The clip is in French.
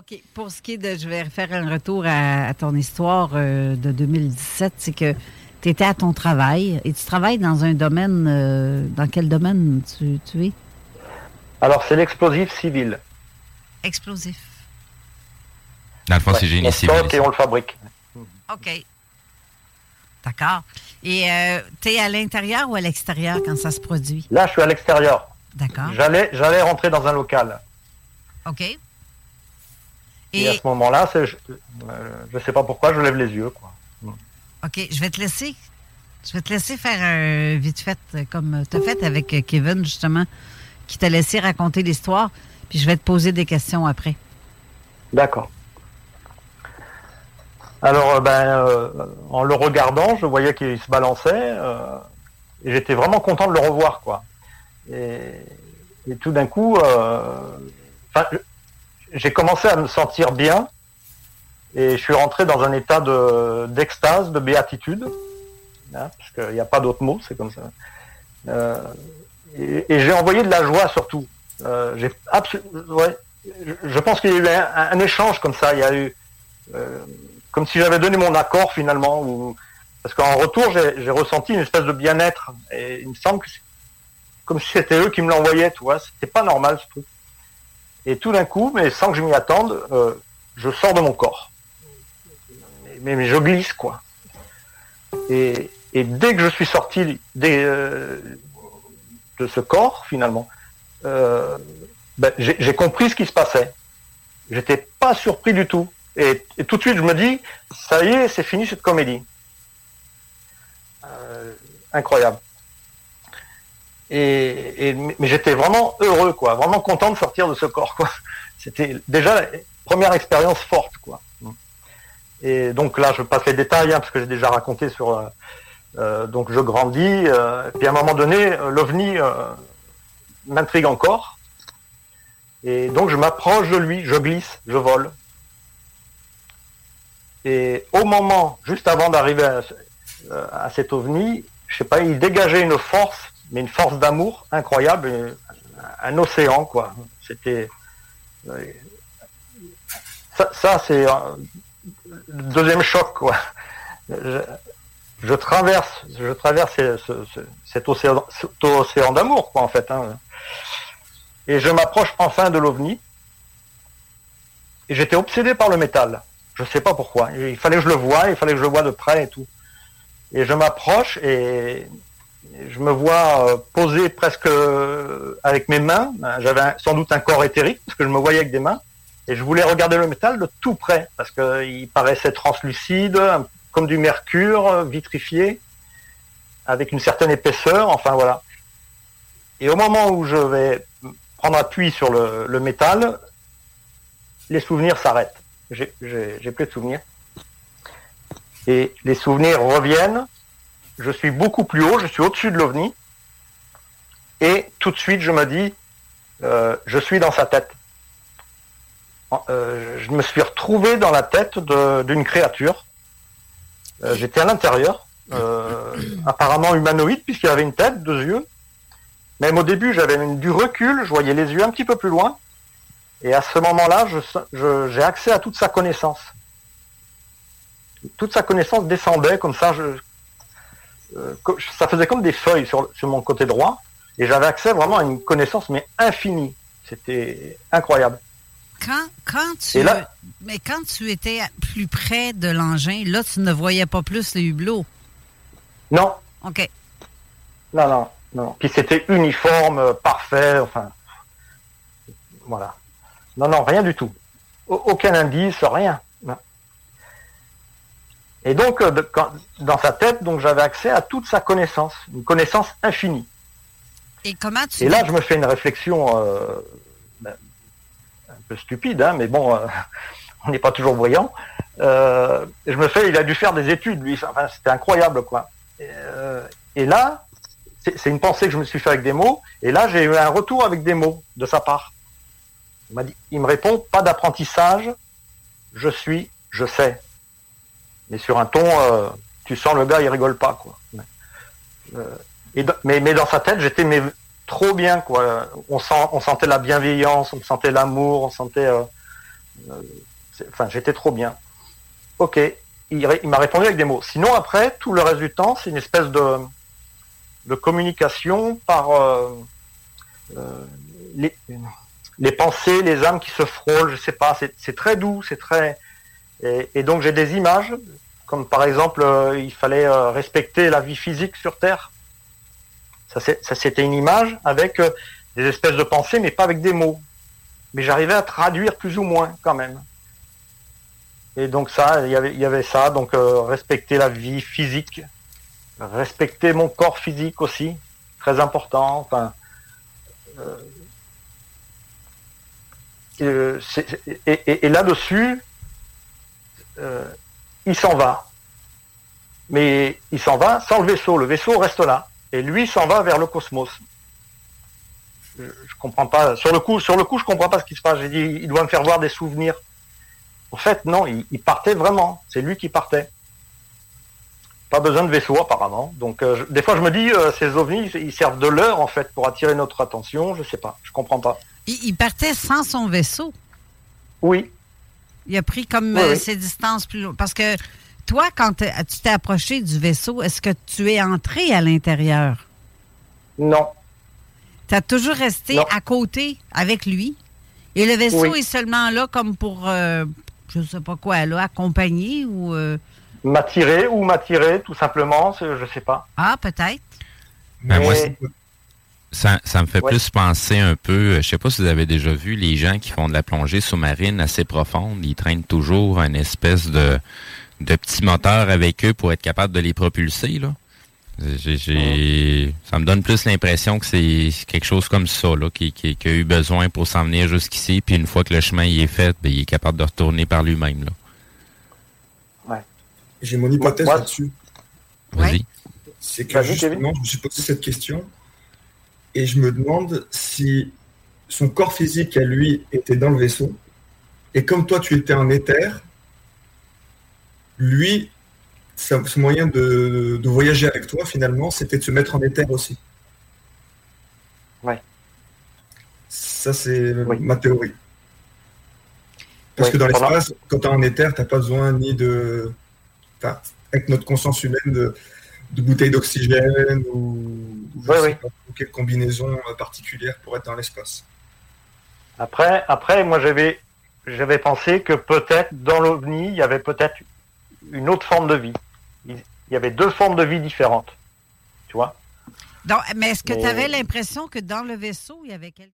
OK. Pour ce qui est de. Je vais faire un retour à, ton histoire euh, de 2017. C'est que tu étais à ton travail et tu travailles dans un domaine. Euh, dans quel domaine tu, es? Alors, c'est l'explosif civil. Explosif. Dans le fond, c'est génie civil. et on le fabrique. OK. D'accord. Et euh, tu es à l'intérieur ou à l'extérieur quand ça se produit? Là, je suis à l'extérieur. D'accord. J'allais, j'allais rentrer dans un local. OK. Et, à ce moment-là, je ne sais pas pourquoi, je lève les yeux. Quoi. OK, je vais te laisser. Je vais te laisser faire un vite fait, comme tu as fait avec Kevin, justement, qui t'a laissé raconter l'histoire. Puis je vais te poser des questions après. D'accord. Alors, euh, ben, euh, en le regardant, je voyais qu'il se balançait. Euh, et j'étais vraiment content de le revoir, quoi. Et, et tout d'un coup, j'ai commencé à me sentir bien et je suis rentré dans un état de d'extase, de béatitude, hein, parce qu'il n'y a pas d'autre mot, c'est comme ça. Euh, et, j'ai envoyé de la joie surtout. Euh, ouais, je pense qu'il y a eu un, échange comme ça. Il y a eu euh, comme si j'avais donné mon accord finalement, ou, parce qu'en retour j'ai ressenti une espèce de bien-être. Et il me semble que comme si c'était eux qui me l'envoyaient, tu vois. C'était pas normal ce truc. Et tout d'un coup, mais sans que je m'y attende, euh, je sors de mon corps. Mais, je glisse, quoi. Et, dès que je suis sorti euh, de ce corps, finalement, euh, ben, j'ai compris ce qui se passait. J'étais pas surpris du tout. Et, tout de suite, je me dis, ça y est, c'est fini cette comédie. incroyable. Et, mais j'étais vraiment heureux, quoi, vraiment content de sortir de ce corps, quoi. C'était déjà la première expérience forte, quoi. Et donc là, je passe les détails, hein, parce que j'ai déjà raconté sur. Euh, euh, donc je grandis, euh, puis à un moment donné, l'ovni m'intrigue encore. Et donc je m'approche de lui, je glisse, je vole. Et au moment, juste avant d'arriver à, à, cet ovni, je sais pas, il dégageait une force mais une force d'amour incroyable, un océan, quoi. C'était. Ça, c'est le deuxième choc, quoi. Je, traverse, je traverse cet océan, océan d'amour, quoi, en fait. Hein. Et je m'approche enfin de l'OVNI. Et j'étais obsédé par le métal. Je ne sais pas pourquoi. Il fallait que je le voie, il fallait que je le voie de près et tout. Et je m'approche et je me vois euh, poser presque euh, avec mes mains. J'avais sans doute un corps éthérique parce que je me voyais avec des mains. Et je voulais regarder le métal de tout près parce qu'il paraissait translucide, comme du mercure, vitrifié, avec une certaine épaisseur. Enfin voilà. Et au moment où je vais prendre appui sur le, métal, les souvenirs s'arrêtent. J'ai plus de souvenirs. Et les souvenirs reviennent je suis beaucoup plus haut, je suis au-dessus de l'OVNI, et tout de suite je me dis, euh, je suis dans sa tête. Euh, je me suis retrouvé dans la tête d'une créature. Euh, j'étais à l'intérieur, apparemment humanoïde, puisqu'il avait une tête, deux yeux. Même au début, j'avais du recul, je voyais les yeux un petit peu plus loin. Et à ce moment-là, j'ai accès à toute sa connaissance. Toute sa connaissance descendait comme ça, je, ça faisait comme des feuilles sur, mon côté droit, et j'avais accès vraiment à une connaissance mais infinie. C'était incroyable. Quand, quand tu, mais quand tu étais plus près de l'engin, là, tu ne voyais pas plus les hublots. Non. OK. Non, non, non. Puis c'était uniforme, parfait, enfin. Voilà. Non, non, rien du tout. Aucun indice, rien. Et donc, euh, dans sa tête, donc j'avais accès à toute sa connaissance, une connaissance infinie. Et comment tu Et là, je me fais une réflexion euh, ben, un peu stupide, hein, mais bon, euh, on n'est pas toujours brillant. je me fais, il a dû faire des études, lui. Enfin, c'était incroyable, quoi. Et, là, c'est une pensée que je me suis fait avec des mots. Et là, j'ai eu un retour avec des mots de sa part. Il m'a dit, il me répond, pas d'apprentissage. Je suis, je sais mais sur un ton, euh, tu sens le gars, il rigole pas, quoi. Euh, et mais, mais dans sa tête, j'étais mais trop bien, quoi. On, sent, on sentait la bienveillance, on sentait l'amour, on sentait. Euh, enfin, j'étais trop bien. Ok, il, m'a répondu avec des mots. Sinon, après, tout le reste du temps, c'est une espèce de, de communication par les, les, pensées, les âmes qui se frôlent, je sais pas, c'est très doux, c'est très... Et, donc j'ai des images, comme par exemple, il fallait respecter la vie physique sur Terre. Ça, c'était une image avec des espèces de pensées, mais pas avec des mots. Mais j'arrivais à traduire plus ou moins quand même. Et donc ça, il y avait, ça, donc euh, respecter la vie physique, respecter mon corps physique aussi, très important. Enfin, euh, euh, et, là-dessus, il s'en va. Mais il s'en va sans le vaisseau. Le vaisseau reste là. Et lui s'en va vers le cosmos je, comprends pas. Sur le coup, sur le coup, je comprends pas ce qui se passe. J'ai dit, il doit me faire voir des souvenirs. En fait, non, il, partait vraiment. C'est lui qui partait. Pas besoin de vaisseau apparemment. Donc, euh, des fois, je me dis, euh, ces ovnis, ils servent de l'heure en fait pour attirer notre attention. Je sais pas. Je comprends pas. Il, partait sans son vaisseau. Oui. Il a pris comme euh, ses distances plus loin. Parce que toi, quand tu t'es approché du vaisseau, est-ce que tu es entré à l'intérieur? Non. Tu as toujours resté à côté avec lui? Et le vaisseau est seulement là comme pour, euh, je ne sais pas quoi, là, accompagner ou... Euh... M'attirer ou m'attirer, tout simplement, je ne sais pas. Ah, peut-être. Ben, moi, ça, ça, me fait plus penser un peu, euh, je sais pas si vous avez déjà vu les gens qui font de la plongée sous-marine assez profonde, ils traînent toujours un espèce de, de petit moteur avec eux pour être capable de les propulser, là. J'ai, ça me donne plus l'impression que c'est quelque chose comme ça, là, qui, qui, a eu besoin pour s'en venir jusqu'ici, puis une fois que le chemin y est fait, ben, il est capable de retourner par lui-même. Là. Ouais. J'ai mon hypothèse là-dessus. Vas-y. C'est que justement, je me suis posé cette question et je me demande si son corps physique à lui était dans le vaisseau et comme toi tu étais en éther, lui ce moyen de, voyager avec toi, finalement, c'était de se mettre en éther aussi. Ouais. Ça, c'est ma théorie. Parce que dans l'espace, quand tu es en éther, tu n'as pas besoin ni de. avec notre conscience humaine, de, bouteilles d'oxygène ou, quelle combinaison particulière pour être dans l'espace. Après, après, moi j'avais j'avais pensé que peut-être dans l'OVNI, il y avait peut-être une autre forme de vie il y avait deux formes de vie différentes. Tu vois? Mais est-ce que tu avais l'impression que dans le vaisseau, il y avait quelque